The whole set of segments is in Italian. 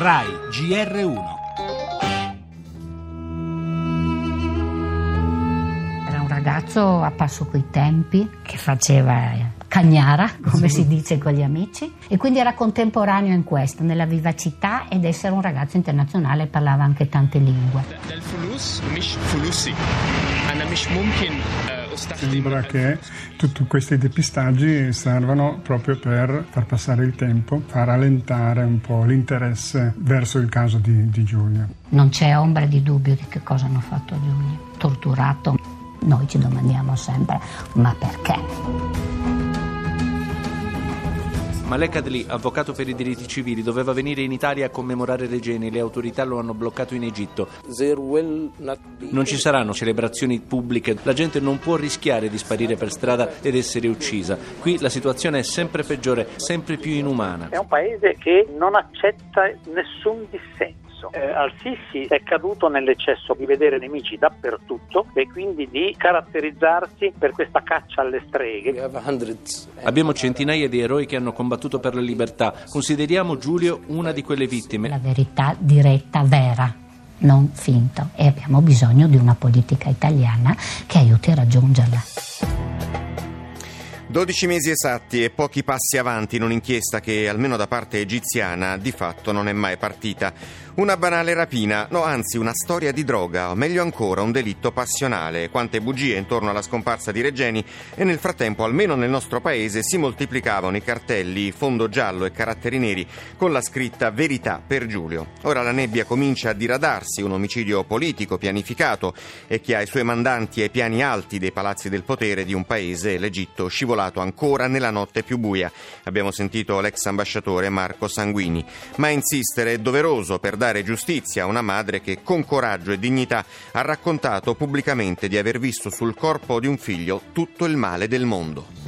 RAI GR1 Era un ragazzo a passo coi tempi che faceva cagnara, come sì. si dice con gli amici, e quindi era contemporaneo in questo, nella vivacità ed essere un ragazzo internazionale, parlava anche tante lingue. Sembra che tutti questi depistaggi servano proprio per far passare il tempo, far rallentare un po' l'interesse verso il caso di, di Giulia. Non c'è ombra di dubbio di che cosa hanno fatto Giulia. Torturato. Noi ci domandiamo sempre, ma perché? Malek Adli, avvocato per i diritti civili, doveva venire in Italia a commemorare Regeni. Le autorità lo hanno bloccato in Egitto. Non ci saranno celebrazioni pubbliche. La gente non può rischiare di sparire per strada ed essere uccisa. Qui la situazione è sempre peggiore, sempre più inumana. È un paese che non accetta nessun dissenso. Eh, Al-Sisi è caduto nell'eccesso di vedere nemici dappertutto e quindi di caratterizzarsi per questa caccia alle streghe. Abbiamo centinaia di eroi che hanno combattuto per la libertà. Consideriamo Giulio una di quelle vittime. La verità diretta, vera, non finta. E abbiamo bisogno di una politica italiana che aiuti a raggiungerla. 12 mesi esatti e pochi passi avanti in un'inchiesta che, almeno da parte egiziana, di fatto non è mai partita. Una banale rapina, no anzi una storia di droga, o meglio ancora un delitto passionale. Quante bugie intorno alla scomparsa di Regeni e nel frattempo, almeno nel nostro paese, si moltiplicavano i cartelli fondo giallo e caratteri neri con la scritta Verità per Giulio. Ora la nebbia comincia a diradarsi, un omicidio politico pianificato e che ha i suoi mandanti ai piani alti dei palazzi del potere di un paese, l'Egitto, scivolato ancora nella notte più buia. Abbiamo sentito l'ex ambasciatore Marco Sanguini. Ma insistere è doveroso per dare giustizia a una madre che con coraggio e dignità ha raccontato pubblicamente di aver visto sul corpo di un figlio tutto il male del mondo.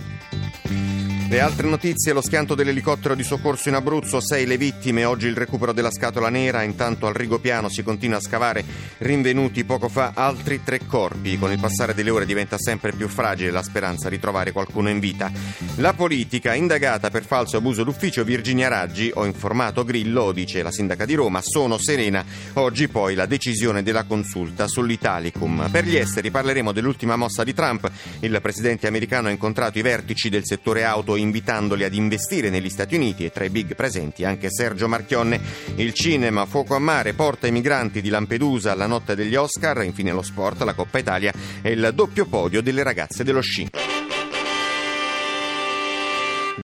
Le altre notizie, lo schianto dell'elicottero di soccorso in Abruzzo, sei le vittime, oggi il recupero della scatola nera, intanto al Rigopiano si continua a scavare, rinvenuti poco fa altri tre corpi, con il passare delle ore diventa sempre più fragile la speranza di trovare qualcuno in vita. La politica, indagata per falso abuso d'ufficio Virginia Raggi, ho informato Grillo, dice la sindaca di Roma, sono serena, oggi poi la decisione della consulta sull'Italicum. Per gli esteri parleremo dell'ultima mossa di Trump, il presidente americano ha incontrato i vertici del settore auto invitandoli ad investire negli Stati Uniti e tra i big presenti anche Sergio Marchionne. Il cinema Fuoco a mare porta i migranti di Lampedusa alla notte degli Oscar, infine lo sport, la Coppa Italia e il doppio podio delle ragazze dello sci.